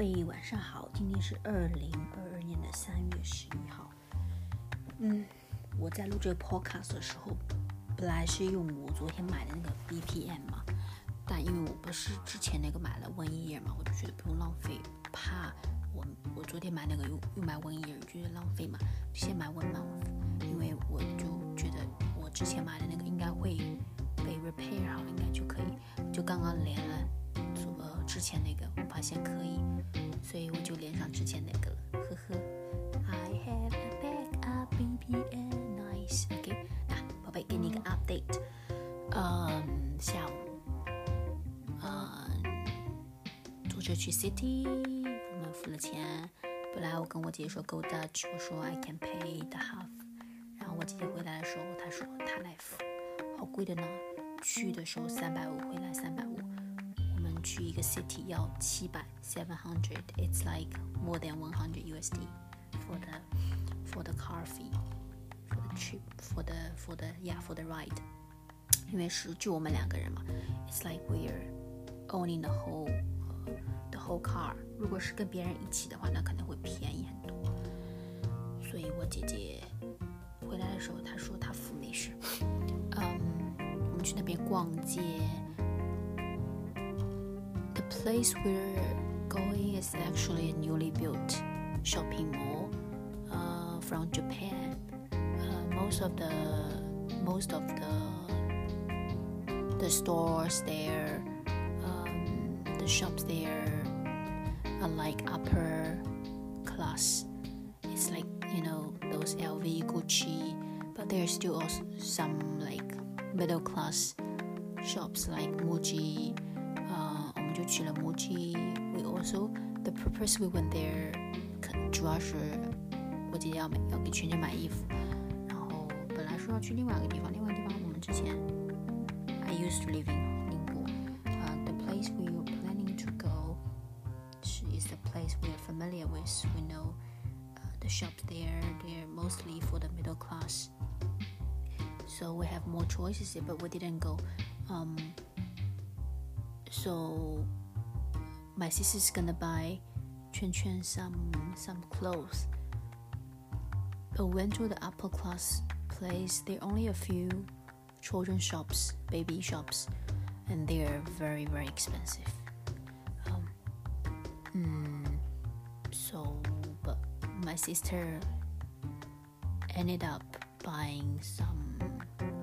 贝，晚上好，今天是二零二二年的三月十一号。嗯，我在录这个 podcast 的时候，本来是用我昨天买的那个 BPM 嘛，但因为我不是之前那个买了 One Year 嘛，我就觉得不用浪费，怕我我昨天买那个又又买 One Year，觉得浪费嘛，先买 One Month，因为我就觉得我之前买的那个应该会被 repair 好，应该就可以，就刚刚连了。之前那个我发现可以，所以我就连上之前那个了，呵呵。I have a backup VPN, nice. OK，那宝贝给你一个 update。嗯，下午，嗯，坐车去 City，我们付了钱。本来我跟我姐姐说 Go Dutch，我说 I can pay the half。然后我姐姐回来的时候，她说她来付，好贵的呢。去的时候三百五，回来三百五。去一个 city 要七百 seven hundred. It's like more than one hundred USD for the for the car fee for the trip for the for the yeah for the ride. 因为是就我们两个人嘛，It's like we're owning the whole、uh, the whole car. 如果是跟别人一起的话，那可能会便宜很多。所以我姐姐回来的时候，她说她付没事。嗯，我们去那边逛街。 Place we're going is actually a newly built shopping mall uh, from Japan. Uh, most of the most of the the stores there, um, the shops there are like upper class. It's like you know those LV, Gucci, but there's still also some like middle class shops like Muji 就去了 Muji。We also the purpose we went there，主要是我姐姐要买要给圈圈买衣服，然后本来说要去另外一个地方，另外一个地方我们之前 I used to live in 宁波。Uh, the place we were planning to go is the place we are familiar with. We know uh, the shops there. They're mostly for the middle class. So we have more choices, but we didn't go. Um, so my sister's gonna buy Chuan some some clothes. But went to the upper class place. There are only a few children shops, baby shops, and they're very very expensive. Um, mm, so, but my sister ended up buying some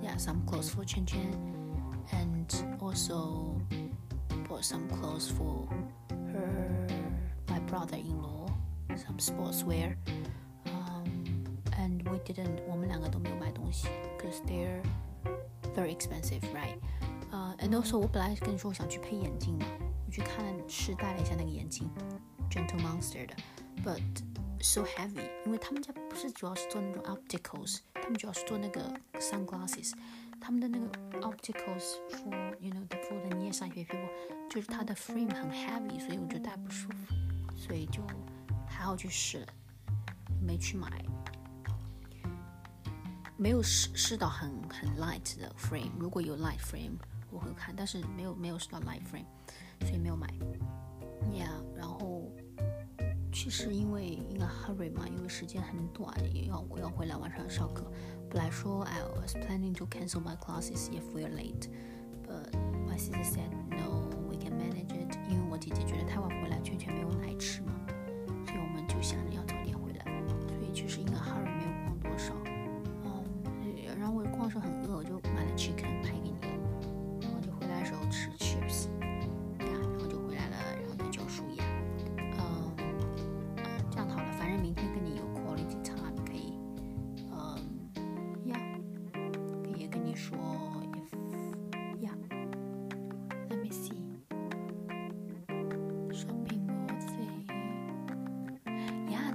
yeah some clothes for Chen Chen and also bought some clothes for her, my brother-in-law, some sportswear. Um, and we didn't, 我们两个都没有买东西，cause they're very expensive, right? Uh, and also 我本来跟你说我想去配眼镜嘛，我去看试戴了一下那个眼镜，Gentle Monster 的，but so heavy，因为他们家不是主要是做那种 opticals，他们主要是做那个 sunglasses。 他们的那个 opticals for you know the for the near sighted people，就是它的 frame 很 heavy，所以我觉得戴不舒服，所以就还好去试了，没去买，没有试试到很很 light 的 frame。如果有 light frame 我会看，但是没有没有试到 light frame，所以没有买。Yeah，然后其实因为应该 hurry 嘛，因为时间很短，也要我要回来晚上上课。本来说 I was planning to cancel my classes if we're late, but my sister said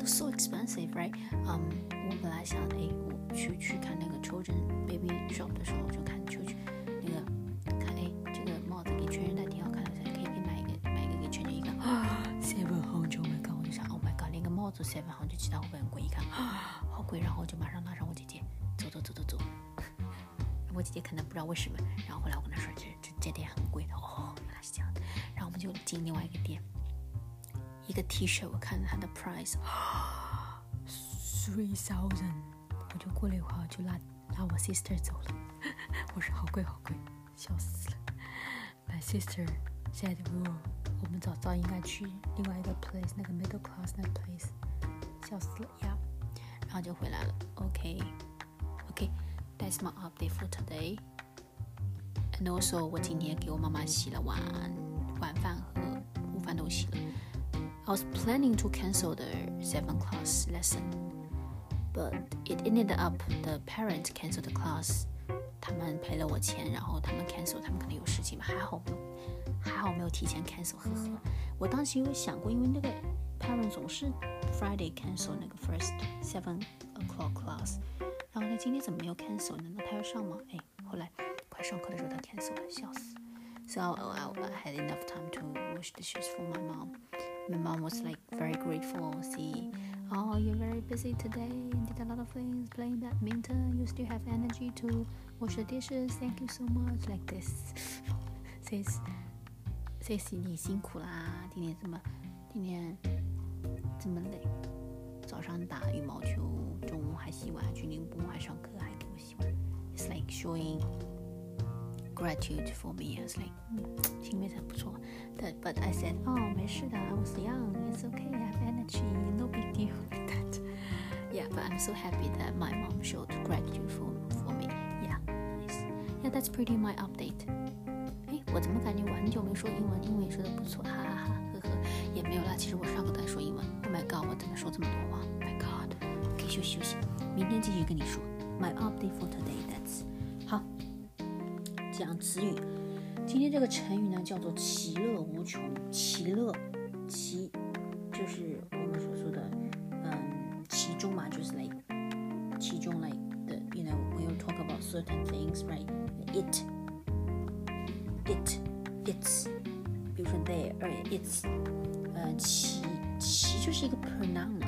so expensive, right? 嗯，我本来想，哎，我去去看那个 children baby shop 的时候，就看就去那个看，哎，这个帽子给全人戴挺好看的，可以可以买一个买一个给全人一个。Seven hundred, my god！我就想，Oh my god，连个帽子 seven hundred，其他我不会很贵？一看，好贵，然后我就马上拉上我姐姐，走走走走走。我姐姐可能不知道为什么，然后后来我跟她说，这这这店很贵的哦，原来是这样的。然后我们就进另外一个店。一个 T 恤，我看了它的 price three thousand，我就过了一会儿就拉拉我 sister 走了。我说好贵好贵，笑死了。My sister said we 我们早早应该去另外一个 place，那个 middle class 那个 place，笑死了呀。然后就回来了。OK，OK，that's my update for today。And also，我今天给我妈妈洗了碗，晚饭和午饭都洗了。 I was planning to cancel the seven class lesson, but it ended up the parent canceled the class. 他们赔了我钱，然后他们 cancel，他们可能有事情吧，还好没有，还好没有提前 cancel，呵呵。我当时有想过，因为那个 parent 总是 Friday cancel 那个 first seven o'clock class，然后呢，今天怎么没有 cancel？难道他要上吗？哎，后来快上课的时候他 cancel 了，笑死。So I, I had enough time to wash dishes for my mom. My mom was like very grateful. See, oh, you're very busy today and did a lot of things, playing badminton. You still have energy to wash the dishes. Thank you so much. Like this, says, says 你辛苦啦，今天这么，今天这么累，早上打羽毛球，中午还洗碗，去宁波还上课，还给我洗碗。It's like showing gratitude for me. I was like，嗯，行为很不错。But but I said，哦，没事的，I was young. It's okay. I have energy. No big deal like that. Yeah, but I'm so happy that my mom showed gratitude for for me. Yeah, nice. Yeah, that's pretty my update. 哎，我怎么感觉我很久没说英文，英文也说的不错，哈哈哈，呵呵，也没有啦。其实我上课在说英文。Oh my god，我怎么说这么多话？Oh my god，可以休息休息，明天继续跟你说。My update for today. 讲词语，今天这个成语呢叫做其乐无穷。其乐，其就是我们所说的，嗯，其中嘛，就是 like 其中 like 的 you know when you talk about certain things right it it it's 比如说 there, it's，呃其其就是一个 pronoun 嘛，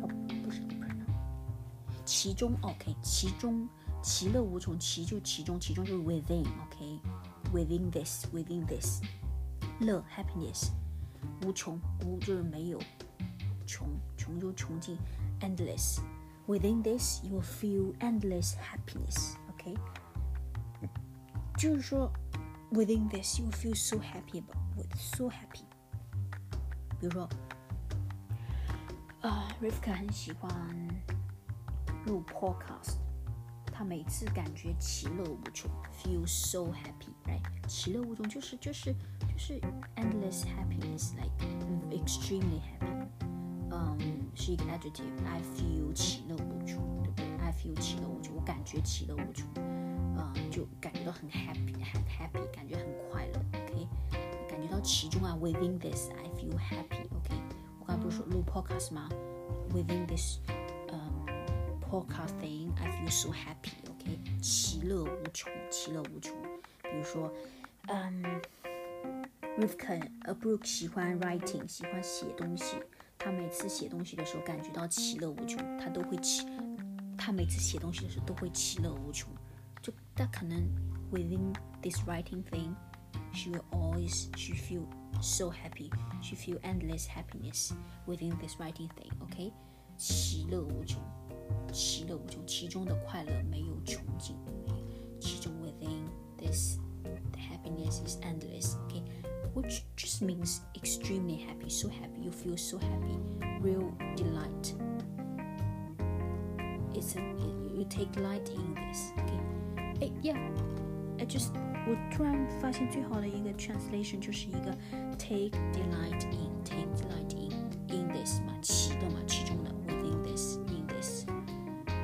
哦不是 pronoun，其中 OK 其中。其乐无穷，其就其中，其中就是 within，OK，within this，within this，乐 happiness，无穷无就是没有，穷穷就穷尽，endless，within this you will feel endless happiness，OK，就是说 within this you will feel so happy about，with so happy，比如说，啊，Rivka 很喜欢录 podcast。 他每次感觉其乐无穷，feel so happy，right？其乐无穷就是就是就是 endless happiness，like extremely happy。嗯，是一个 adjective，I feel 其乐无穷，对不对？I feel 其乐无穷，我感觉其乐无穷，嗯，就感觉到很 happy，很 happy，感觉很快乐，OK？感觉到其中啊，within this，I feel happy，OK？我刚才不是说录 podcast 吗？Within this。Podcasting, I feel so happy. OK，其乐无穷，其乐无穷。比如说，嗯 r i v k a 呃，Brooke 喜欢 writing，喜欢写东西。他每次写东西的时候，感觉到其乐无穷，他都会其，他每次写东西的时候都会其乐无穷。就他可能 within this writing thing, she will always she feel so happy, she feel endless happiness within this writing thing. OK，其乐无穷。 其乐无穷，其中的快乐没有穷尽。其中 within this, the happiness is endless. Okay, which just means extremely happy, so happy, you feel so happy, real delight. It's a you take delight in this. Okay, 哎，yeah, I just 我突然发现最好的一个 translation 就是一个 take delight in, take delight in in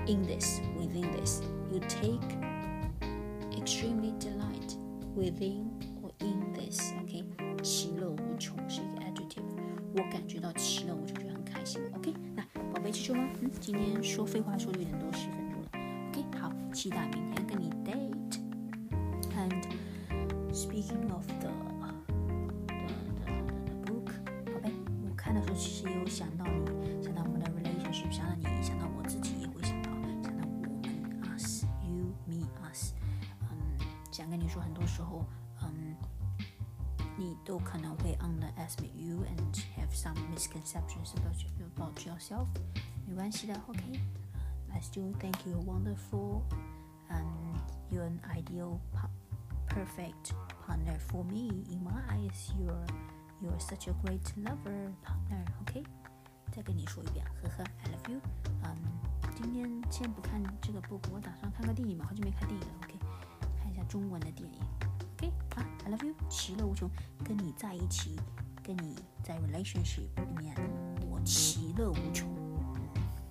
in this, within this, you take extremely delight within or in this. OK，其乐无穷是一个 adjective，我感觉到其乐无穷就很开心。OK，那宝贝记住了，嗯，今天说废话说的有点多，十分钟了。OK，好，期待明天跟你 date。And speaking of the the the the book，宝贝，我看的时候其实也有想到你， 说，很多时候，嗯， 你都可能会 underestimate you and have some misconceptions about you, about yourself。没关系的，OK。I still think you're wonderful and you're an ideal, perfect partner for me. In my eyes, you're you're such a great lover partner. OK。再跟你说一遍，呵呵，I love you。嗯，今天先不看这个 book，我打算看个电影嘛，好久没看电影了，OK。 中文的电影，OK。啊，I love you，其乐无穷，跟你在一起，跟你在 relationship 里面，我其乐无穷。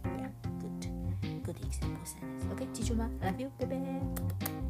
Yeah，good，good example sentence。OK，记住了吗？I love you，拜拜。